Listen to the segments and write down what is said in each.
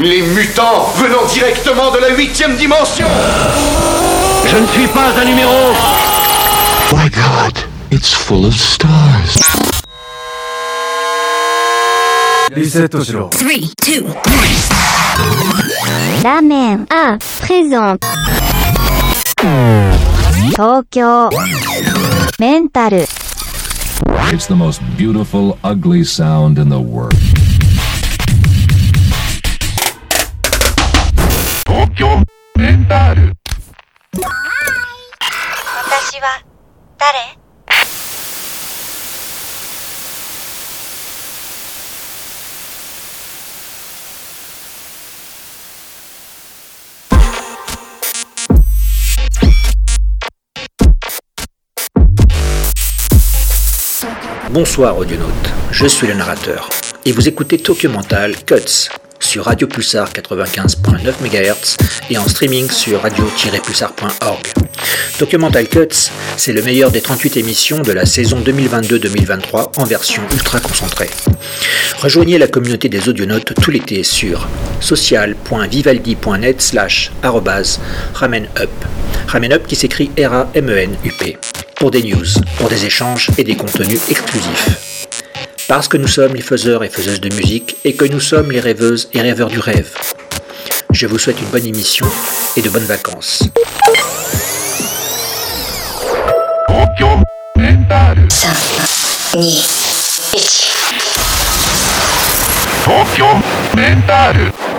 Les mutants venant directement de la huitième dimension Je ne suis pas un numéro My God, it's full of stars. リセットしろ Three, two, ラーメン、あ、プレゾン。東京、メンタル。 It's the most beautiful, ugly sound in the world. 私は、誰。 Bonsoir audionautes, je suis le narrateur et vous écoutez Tokyo Mental Cuts sur Radio Pulsar 95.9 MHz et en streaming sur radio-pulsar.org. Tokyo Mental Cuts, c'est le meilleur des 38 émissions de la saison 2022-2023 en version ultra concentrée. Rejoignez la communauté des audionautes tout l'été sur social.vivaldi.net slash ramenup. Ramenup qui s'écrit R-A-M-E-N-U-P. Pour des news, pour des échanges et des contenus exclusifs. Parce que nous sommes les faiseurs et faiseuses de musique et que nous sommes les rêveuses et rêveurs du rêve. Je vous souhaite une bonne émission et de bonnes vacances. 3、2、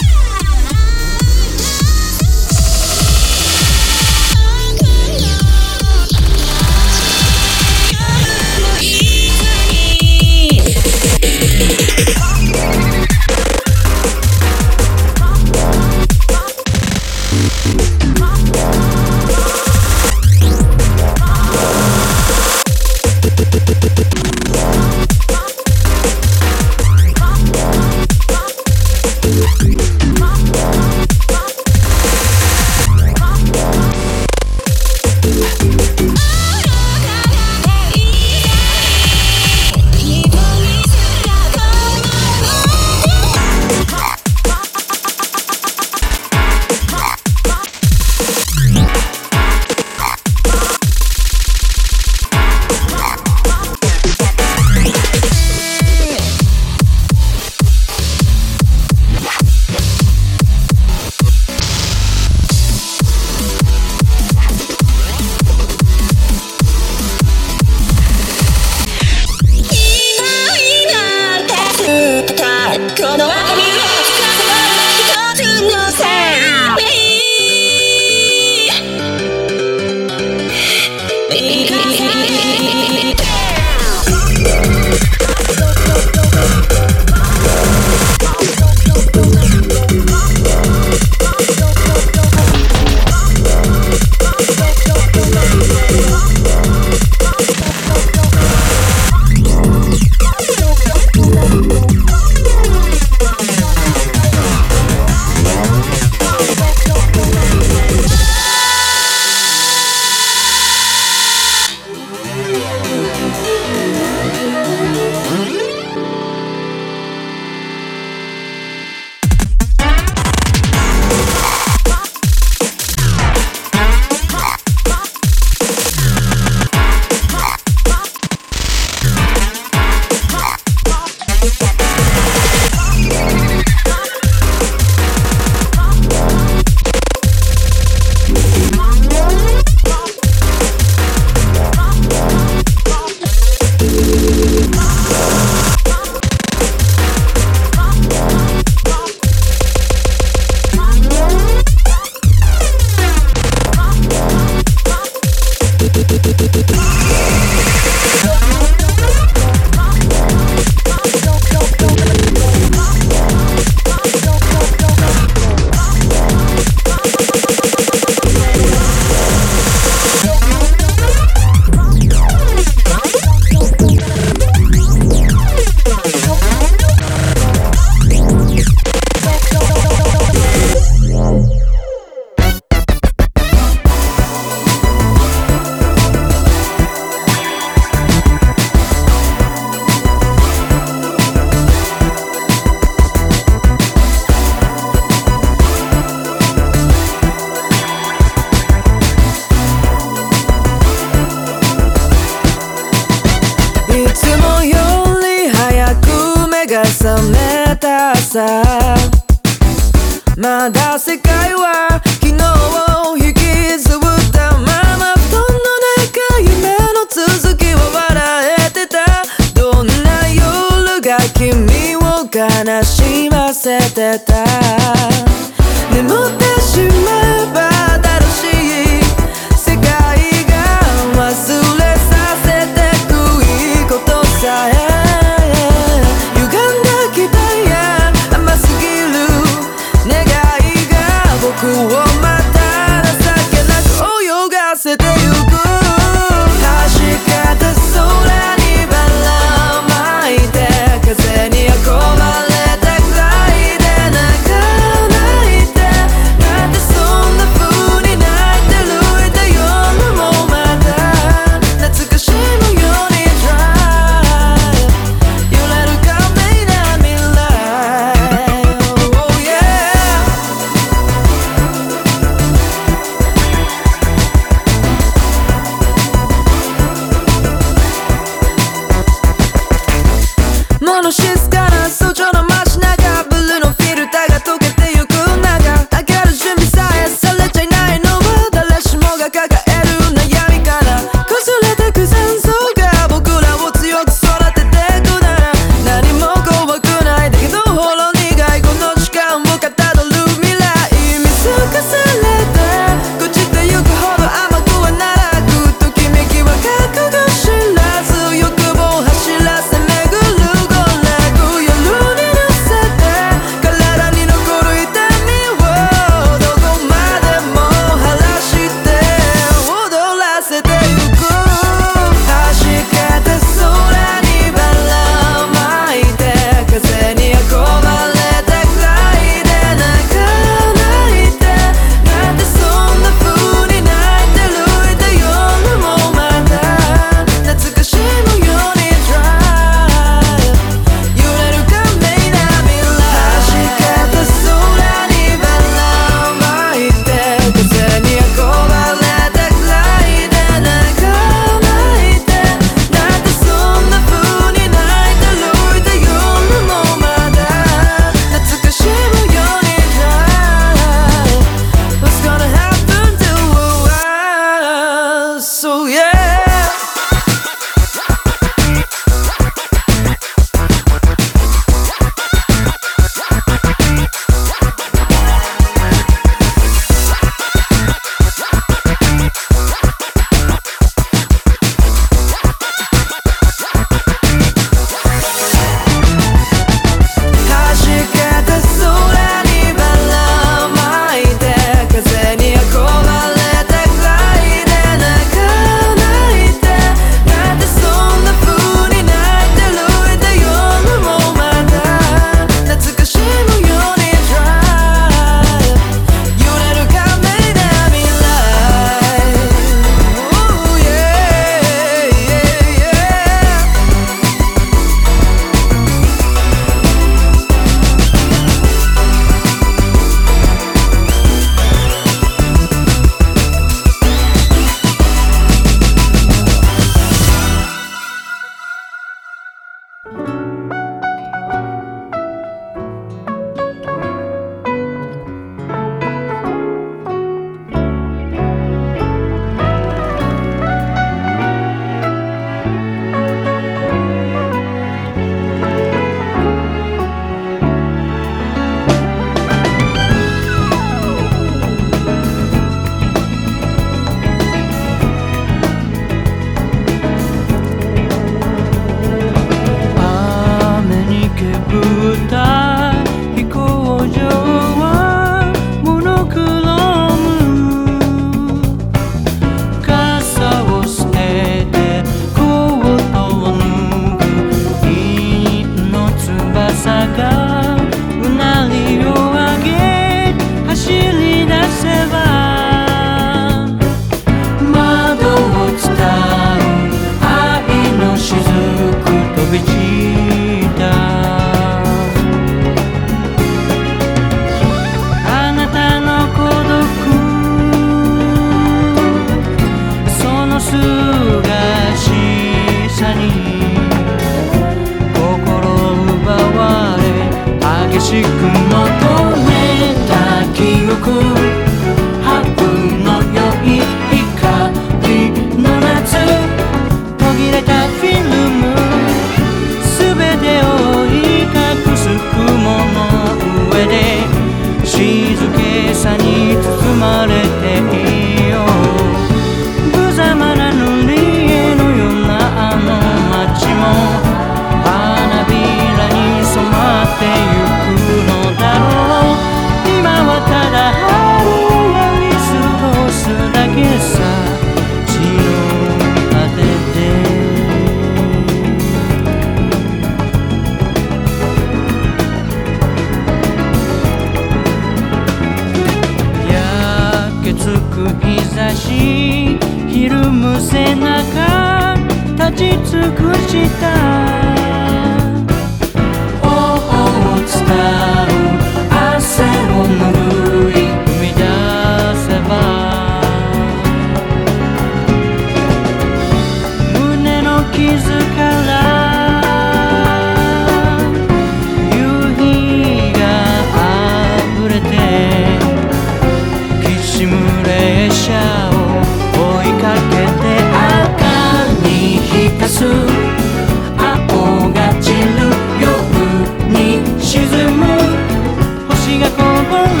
Oh.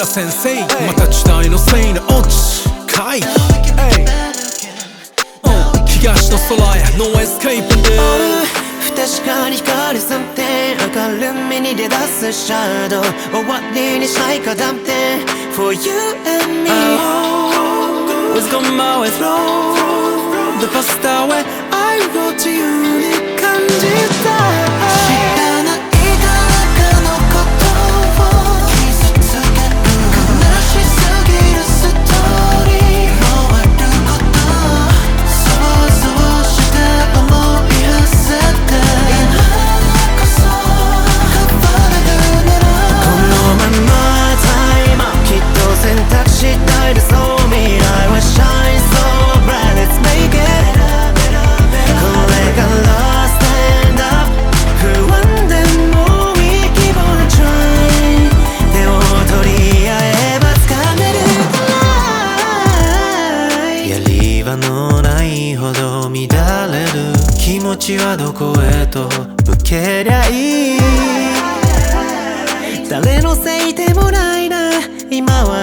また時代のせいに落ち回避東の空へノエスケープで。確かに光る三点明るみに出だすシャドウ終わりにしたいかダンテ For you and meWe's go my way through The past hour I wrote to you に感じたい。道はどこへと向けりゃいい。誰のせいでもないな。今は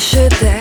should there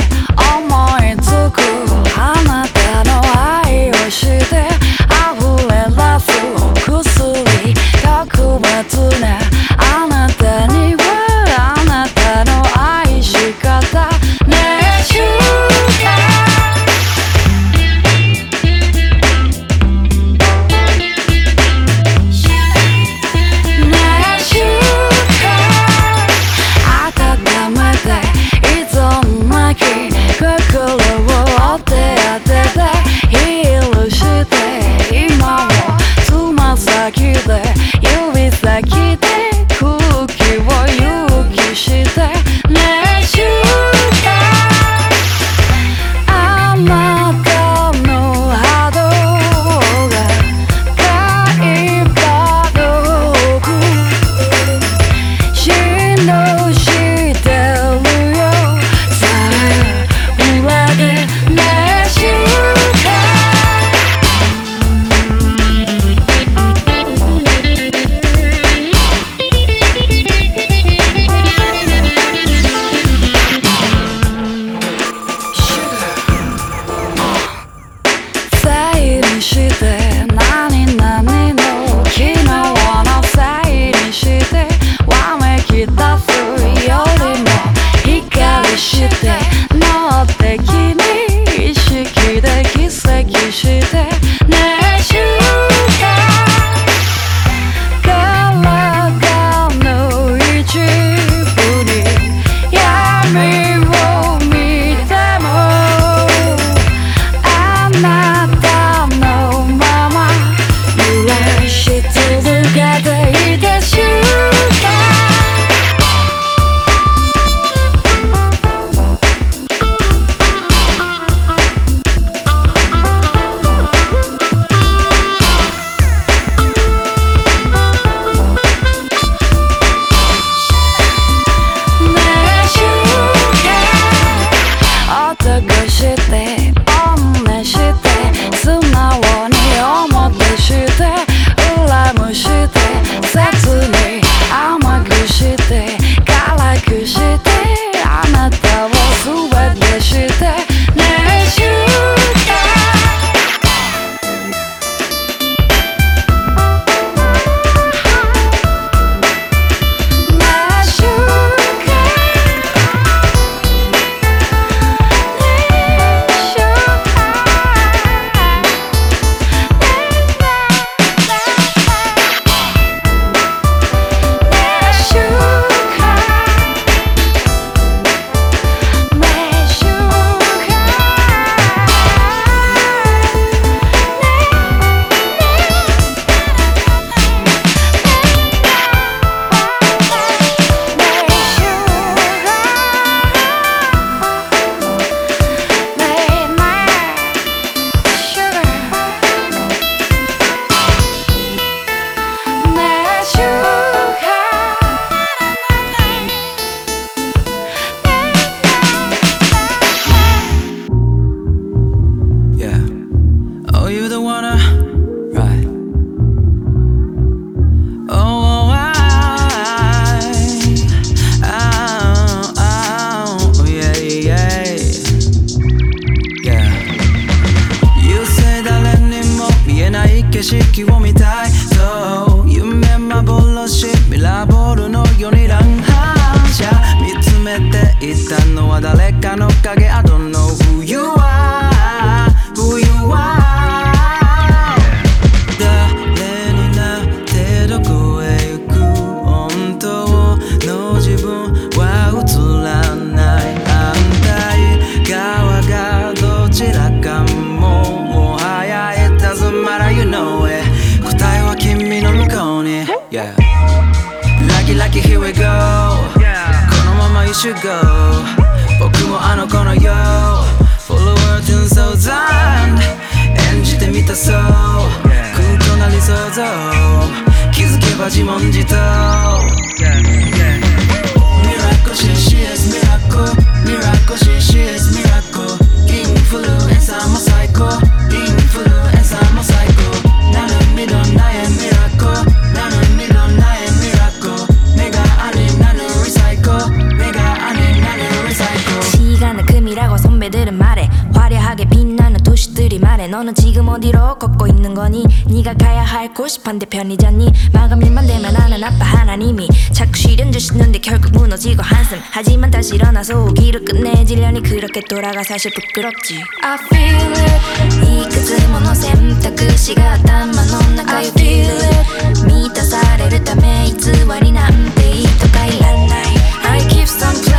shake you 편의점이 마감일만 되면 나는 아빠 하나님이 자꾸 실현주시는데 결국 무너지고 한숨 하지만 다시 일어나서 오기로 끝내지려니 그렇게 돌아가 사실 부끄럽지 I feel it いくつもの選択肢が頭の中 I feel it 満たされるため偽りなんていいとかいらな I keep some play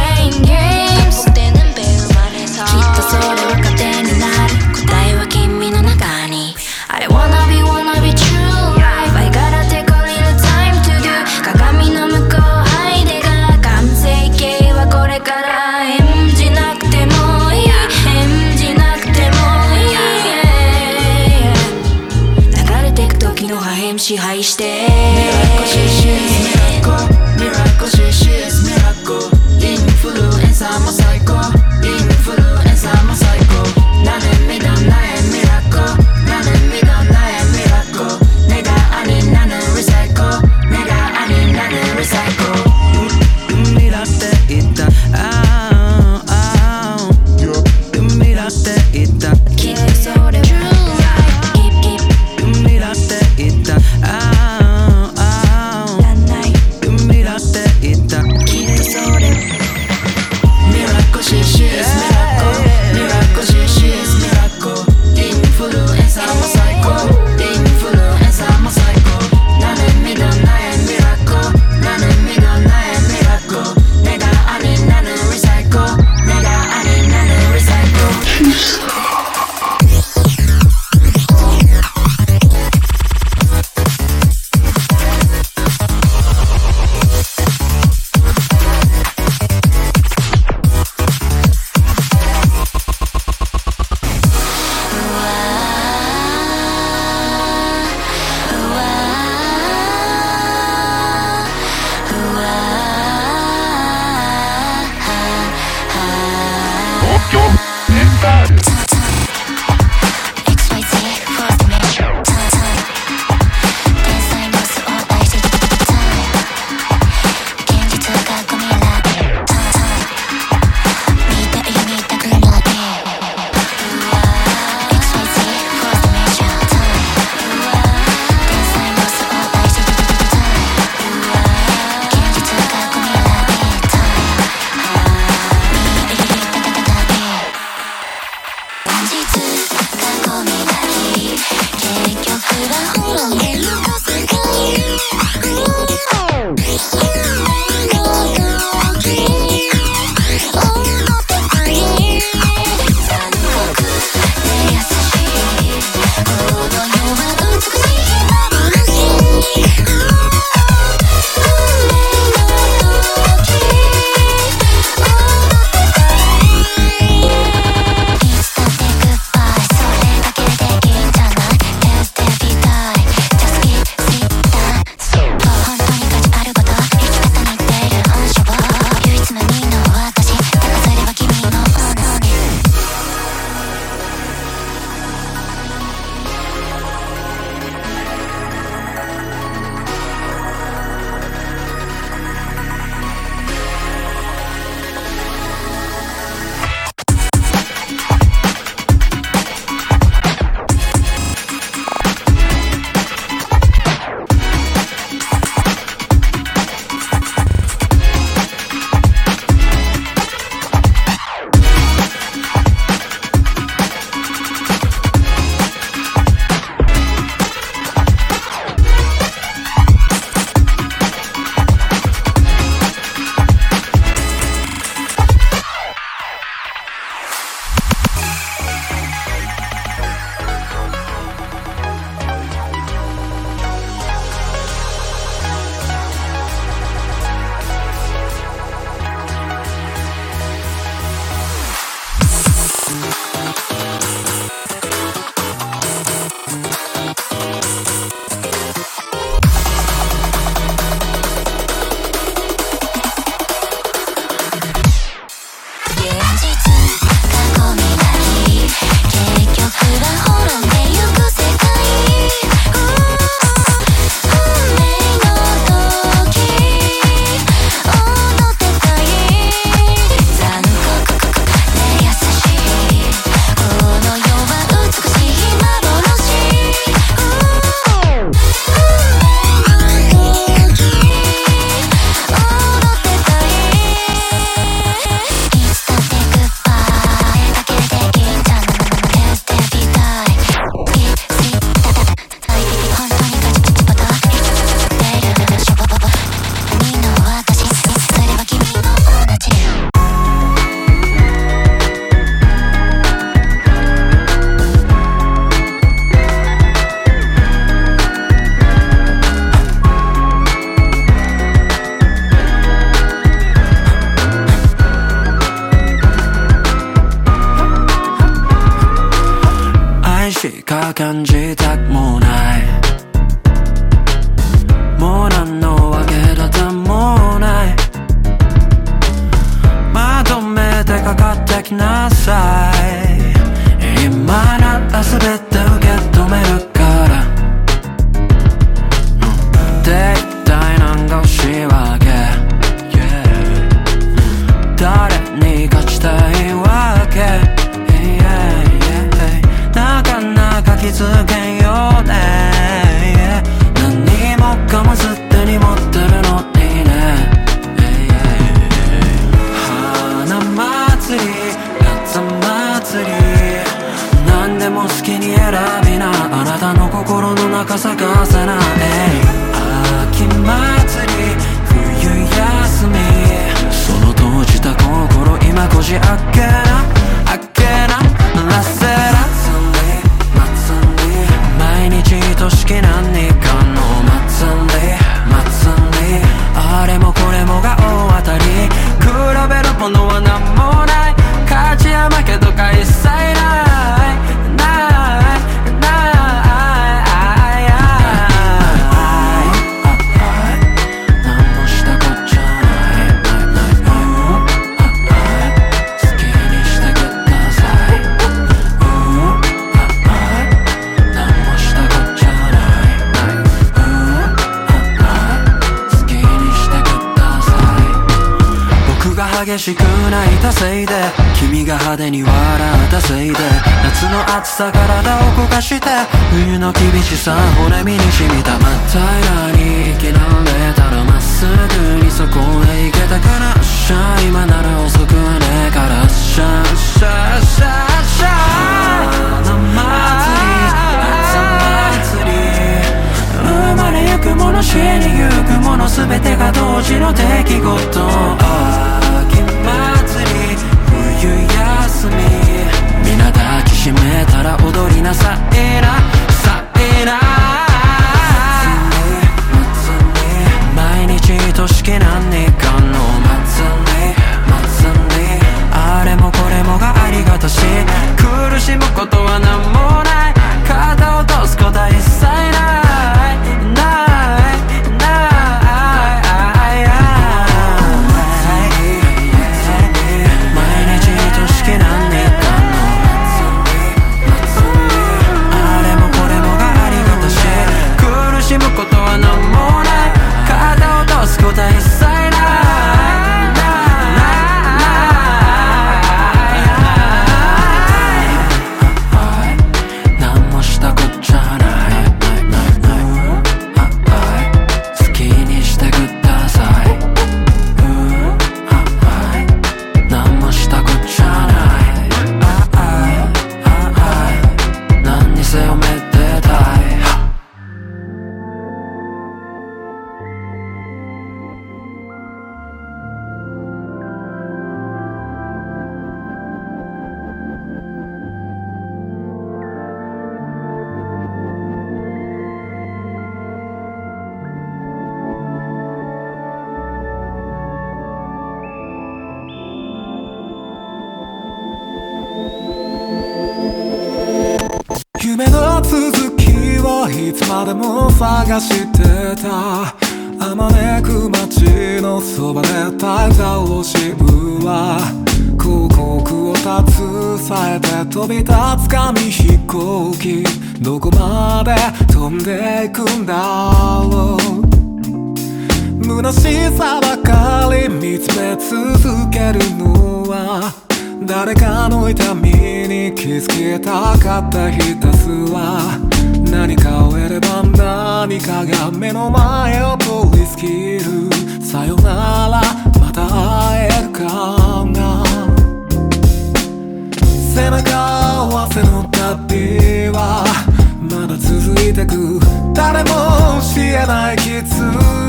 てく誰も知えない傷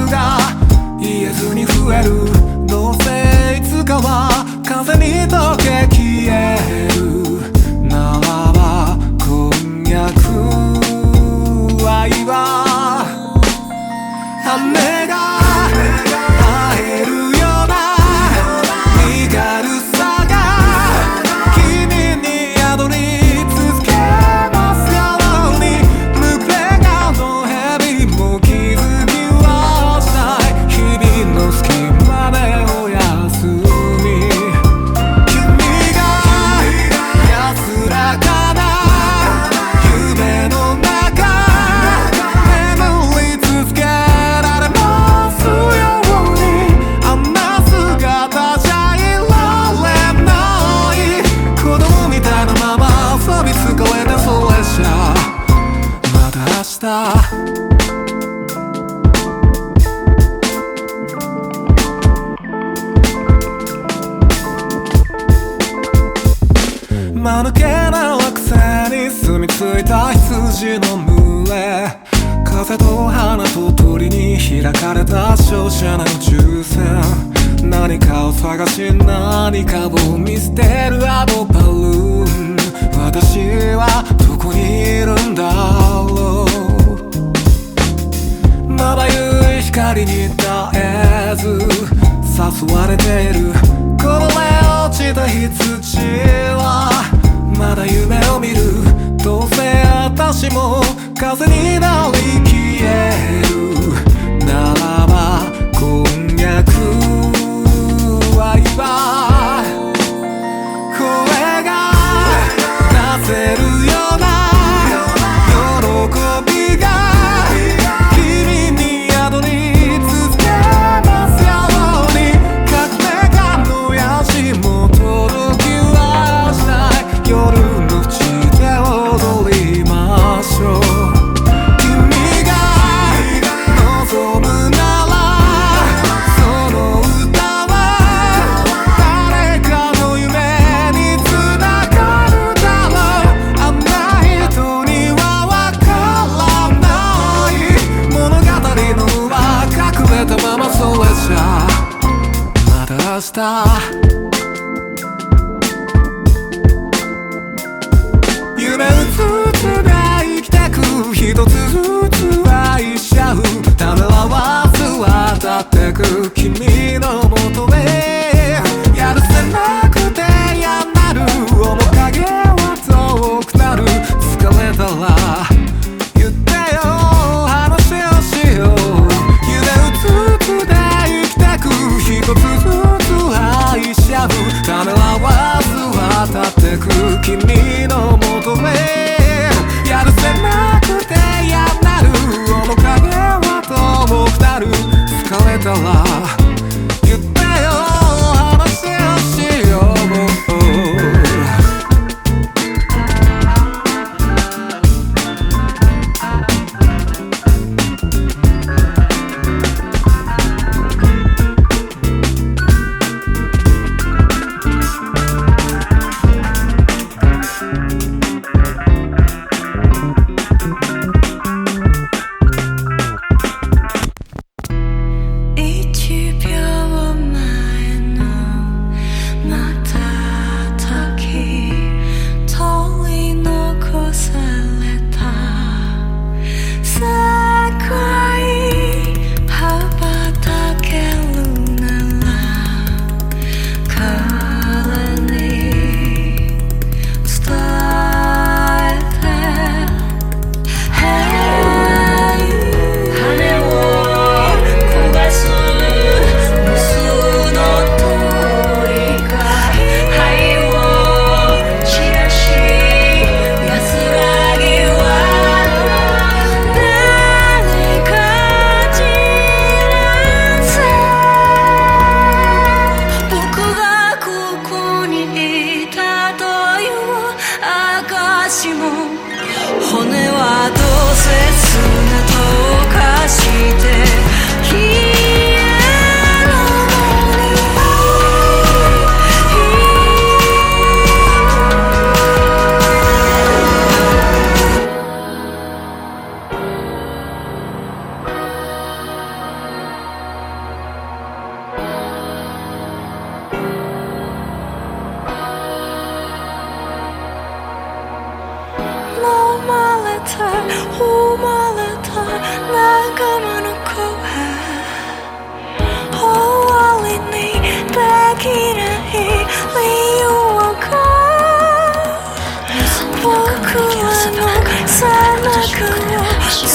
が言えずに増えるどうせいつかは風に溶け消えるならば今夜愛はこぼれ落ちた日土はまだ夢を見る。どうせ私も風になり消える。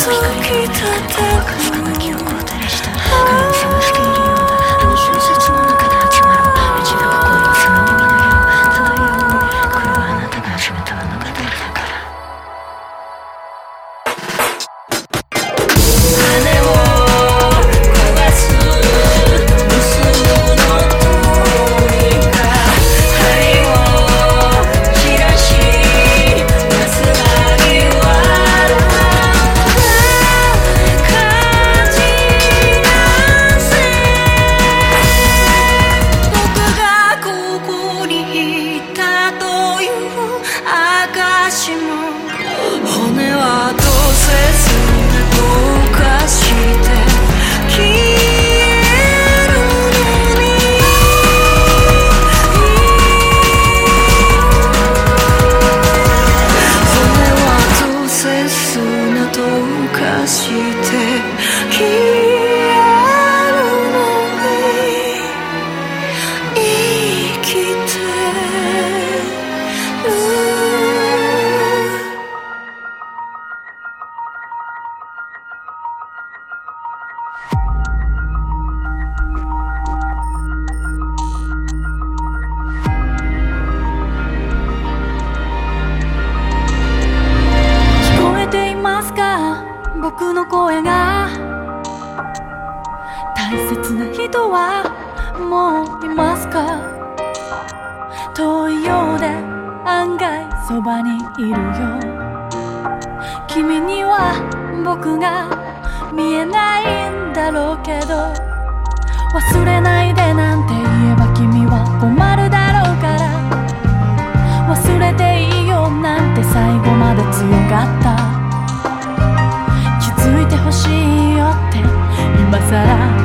sweet. えないんだろうけど忘れないでなんて言えば君は困るだろうから。忘れていいよなんて最後まで強かった。気づいてほしいよって今さら